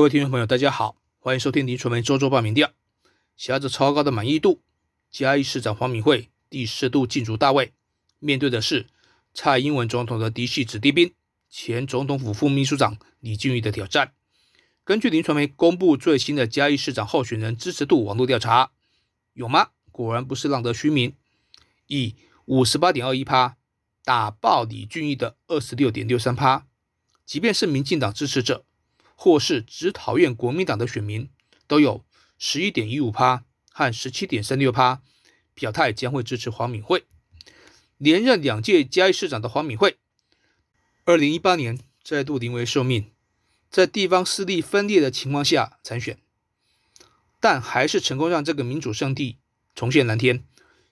各位听众朋友，大家好，欢迎收听林传媒周周报民调。挟着超高的满意度，嘉义市长黄敏惠第四度进驻大位，面对的是蔡英文总统的嫡系子弟兵，前总统府副秘书长李俊毅的挑战。根据林传媒公布最新的嘉义市长候选人支持度网络调查，有吗？果然不是浪得虚名，以五十八点二一趴打爆李俊毅的二十六点六三趴。即便是民进党支持者。或是只讨厌国民党的选民，都有十一点一五趴和十七点三六趴表态将会支持黄敏惠连任两届嘉义市长的黄敏惠，二零一八年再度临危受命，在地方势力分裂的情况下参选，但还是成功让这个民主圣地重现蓝天。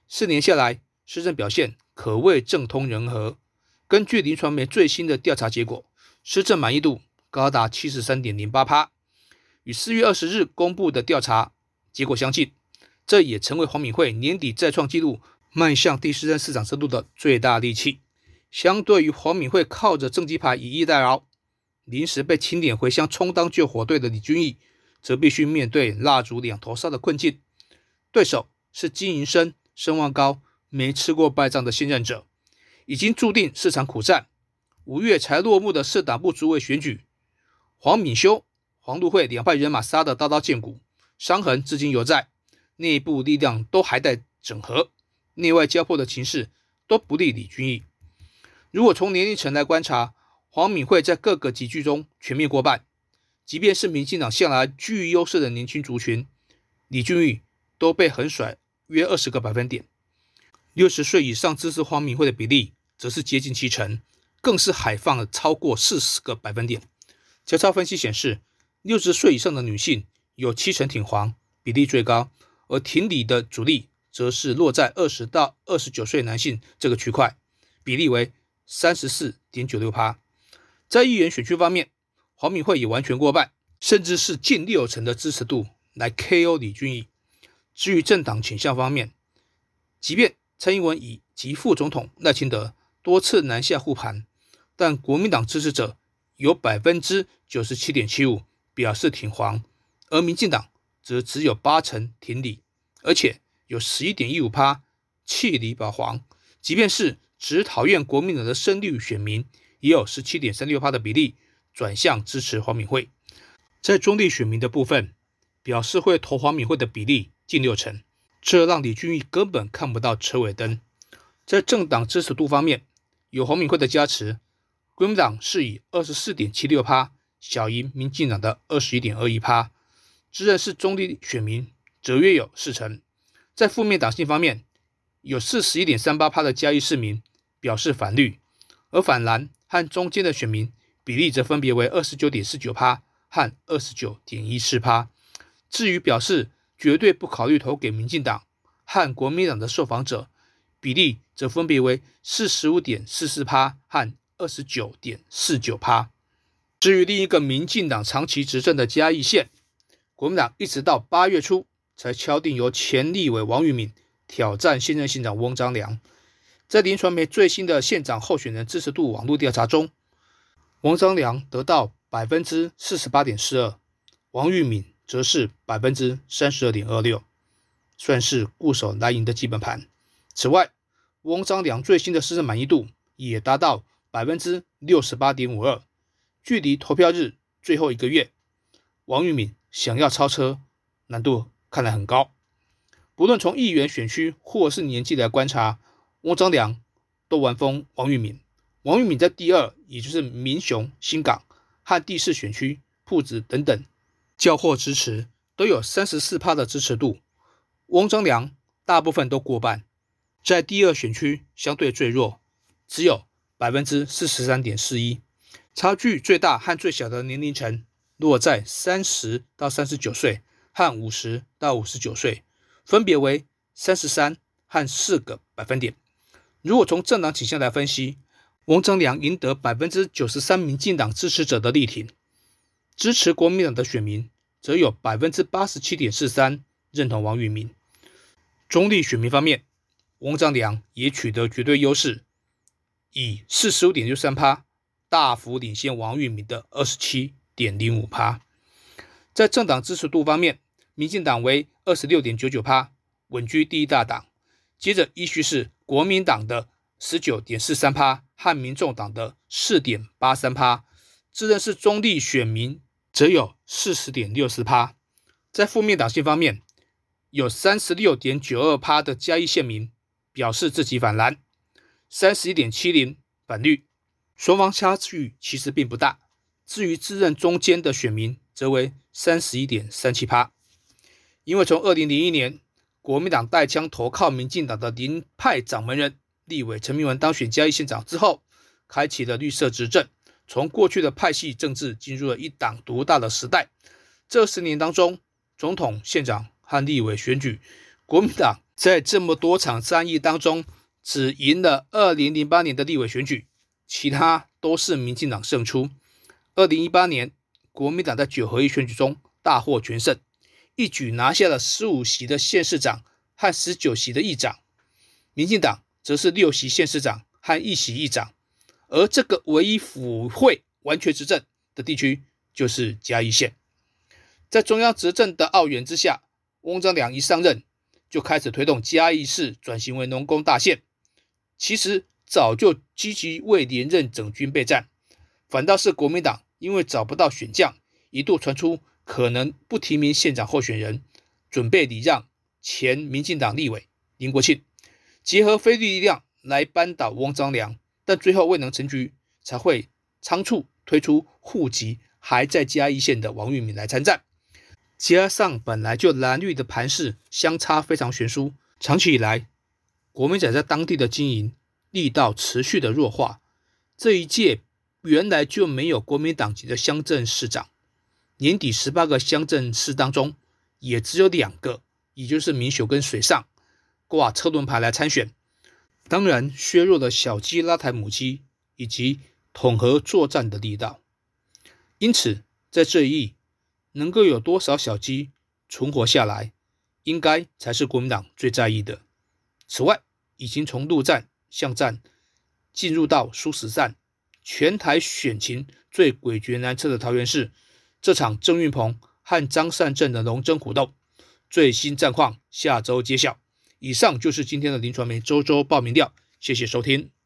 四年下来，施政表现可谓政通人和。根据林传媒最新的调查结果，施政满意度。高达七十三点零八趴，与四月二十日公布的调查结果相近，这也成为黄敏惠年底再创纪录、迈向第四任市长之路的最大利器。相对于黄敏惠靠着政绩牌以逸待劳，临时被清点回乡充当救火队的李俊毅，则必须面对蜡烛两头烧的困境。对手是经营深、声望高、没吃过败仗的现任者，已经注定是场苦战。五月才落幕的市党部主委选举。黄敏修、黄路会两派人马杀得刀刀见骨，伤痕至今犹在，内部力量都还在整合，内外交迫的情势都不利李俊毅。如果从年龄层来观察，黄敏惠在各个集聚中全面过半，即便是民进党向来具优势的年轻族群，李俊毅都被横甩约二十个百分点。六十岁以上支持黄敏惠的比例则是接近七成，更是海放了超过四十个百分点。交叉分析显示，六十岁以上的女性有七成挺黄，比例最高；而挺李的主力则是落在二十到二十九岁男性这个区块，比例为三十四点九六趴。在议员选区方面，黄敏惠也完全过半，甚至是近六成的支持度来 KO 李俊毅。至于政党倾向方面，即便蔡英文以及副总统赖清德多次南下护盘，但国民党支持者。有百分之九十七点七五表示挺黄，而民进党则只有八成挺李，而且有十一点一五趴弃李保黄。即便是只讨厌国民党的深绿选民，也有十七点三六趴的比例转向支持黄敏惠。在中立选民的部分，表示会投黄敏惠的比例近六成，这让李俊毅根本看不到车尾灯。在政党支持度方面，有黄敏惠的加持。国民党是以二十四点七六趴小赢民进党的二十一点二一趴，自认是中立选民则约有四成。在负面党性方面，有四十一点三八趴的嘉义市民表示反绿，而反蓝和中间的选民比例则分别为二十九点四九趴和二十九点一四趴。至于表示绝对不考虑投给民进党和国民党的受访者，比例则分别为四十五点四四趴和。二十九点四九趴。至于另一个民进党长期执政的嘉义县，国民党一直到八月初才敲定由前立委王玉敏挑战现任县长翁章良。在林传媒最新的县长候选人支持度网络调查中，翁章良得到百分之四十八点四二，王玉敏则是百分之三十二点二六，算是固守蓝营的基本盘。此外，翁章良最新的市政满意度也达到。百分之六十八点五二，距离投票日最后一个月，王玉敏想要超车难度看来很高。不论从议员选区或是年纪来观察，翁章良都完封王玉敏。王玉敏在第二，也就是民雄、新港和第四选区铺子等等交货支持都有三十四趴的支持度，翁章良大部分都过半。在第二选区相对最弱，只有。百分之四十三点四一，差距最大和最小的年龄层落在三十到三十九岁和五十到五十九岁，分别为三十三和四个百分点。如果从政党倾向来分析，王章良赢得百分之九十三民进党支持者的力挺，支持国民党的选民则有百分之八十七点四三认同王玉民。中立选民方面，王章良也取得绝对优势。以四十五点六三趴大幅领先王玉敏的二十七点零五趴。在政党支持度方面，民进党为二十六点九九趴，稳居第一大党。接着依序是国民党的十九点四三趴和民众党的四点八三趴，自认是中立选民则有四十点六四趴。在负面党性方面，有三十六点九二趴的嘉义县民表示自己反蓝，三十一点七零反绿，双方差距其实并不大。至于自认中间的选民，则为三十一点三七趴。因为从二零零一年国民党带枪投靠民进党的林派掌门人立委陈明文当选嘉义县长之后，开启了绿色执政，从过去的派系政治进入了一党独大的时代。这十年当中，总统、县长和立委选举，国民党在这么多场战役当中，只赢了二零零八年的立委选举，其他都是民进党胜出。二零一八年，国民党在九合一选举中大获全胜，一举拿下了十五席的县市长和十九席的议长。民进党则是六席县市长和一席议长，而这个唯一府会完全执政的地区就是嘉义县。在中央执政的奥援之下，翁章良一上任就开始推动嘉义市转型为农工大县。其实早就积极为连任整军备战，反倒是国民党。因为找不到选将，一度传出可能不提名县长候选人，准备礼让前民进党立委林国庆，结合非力量来扳倒汪章良，但最后未能成局，才会仓促推出户籍还在嘉义县的王玉敏来参战。加上本来就蓝绿的盘势相差非常悬殊，长期以来国民党在当地的经营力道持续的弱化，这一届。原来就没有国民党籍的乡镇市长，年底十八个乡镇市当中，也只有两个，也就是民雄跟水上挂车轮牌来参选，当然削弱了小鸡拉台母鸡以及统合作战的力道。因此，在这一役能够有多少小鸡存活下来，应该才是国民党最在意的。此外，已经从陆战、巷战进入到殊死战。全台选情最诡谲难测的桃园市，这场郑运鹏和张善政的龙争虎斗，最新战况下周揭晓。以上就是今天的林传媒周周报名调，谢谢收听。